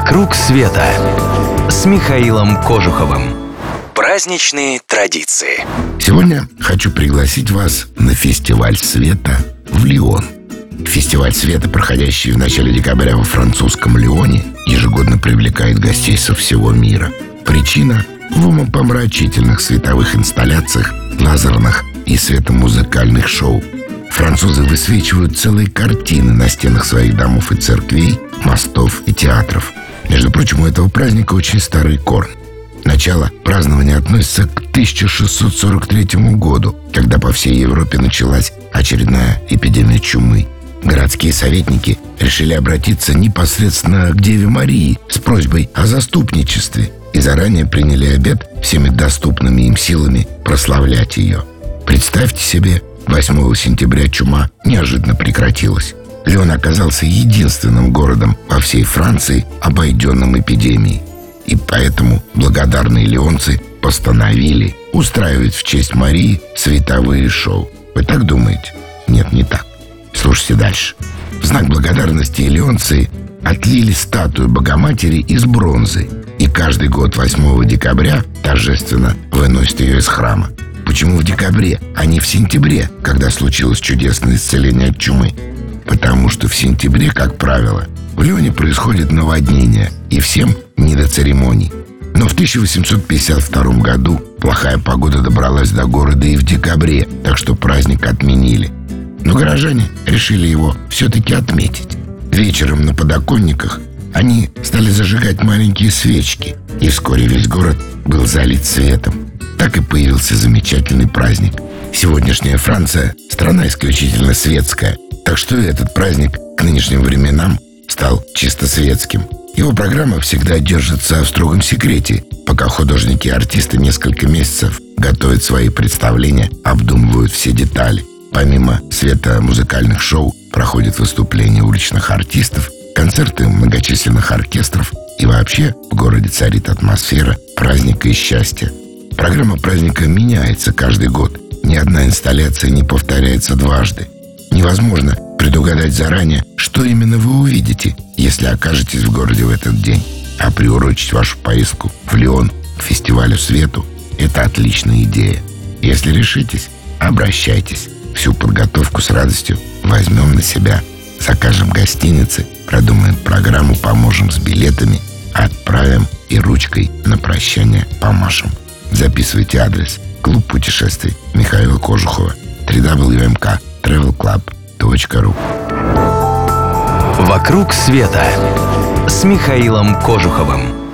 «Вокруг света» с Михаилом Кожуховым. Праздничные традиции. Сегодня хочу пригласить вас на фестиваль света в Лион. Фестиваль света, проходящий в начале декабря во французском Лионе, ежегодно привлекает гостей со всего мира. Причина в умопомрачительных световых инсталляциях, лазерных и светомузыкальных шоу. Французы высвечивают целые картины на стенах своих домов и церквей, мостов и театров. Между прочим, у этого праздника очень старый корни. Начало празднования относится к 1643 году, когда по всей Европе началась очередная эпидемия чумы. Городские советники решили обратиться непосредственно к Деве Марии с просьбой о заступничестве и заранее приняли обет всеми доступными им силами прославлять ее. Представьте себе, 8 сентября чума неожиданно прекратилась. Леон оказался единственным городом во всей Франции, обойденным эпидемией. И поэтому благодарные леонцы постановили устраивать в честь Марии световые шоу. Вы так думаете? Нет, не так. Слушайте дальше. В знак благодарности леонцы отлили статую Богоматери из бронзы и каждый год 8 декабря торжественно выносят ее из храма. Почему в декабре, а не в сентябре, когда случилось чудесное исцеление от чумы? Потому что в сентябре, как правило, в Леоне происходит наводнение, и всем не до церемоний. Но в 1852 году плохая погода добралась до города и в декабре, так что праздник отменили. Но горожане решили его все-таки отметить. Вечером на подоконниках они стали зажигать маленькие свечки, и вскоре весь город был залит светом. Так и появился замечательный праздник. Сегодняшняя Франция – страна исключительно светская, так что этот праздник к нынешним временам стал чисто светским. Его программа всегда держится в строгом секрете, пока художники и артисты несколько месяцев готовят свои представления, обдумывают все детали. Помимо света музыкальных шоу проходят выступления уличных артистов, концерты многочисленных оркестров и вообще в городе царит атмосфера праздника и счастья. Программа праздника меняется каждый год. Ни одна инсталляция не повторяется дважды. Невозможно предугадать заранее, что именно вы увидите, если окажетесь в городе в этот день. А приурочить вашу поездку в Лион к фестивалю свету – это отличная идея. Если решитесь, обращайтесь. Всю подготовку с радостью возьмем на себя. Закажем гостиницы, продумаем программу, поможем с билетами, отправим и ручкой на прощание помашем. Записывайте адрес. Клуб путешествий Михаила Кожухова. www.travelclub.ru «Вокруг света» с Михаилом Кожуховым.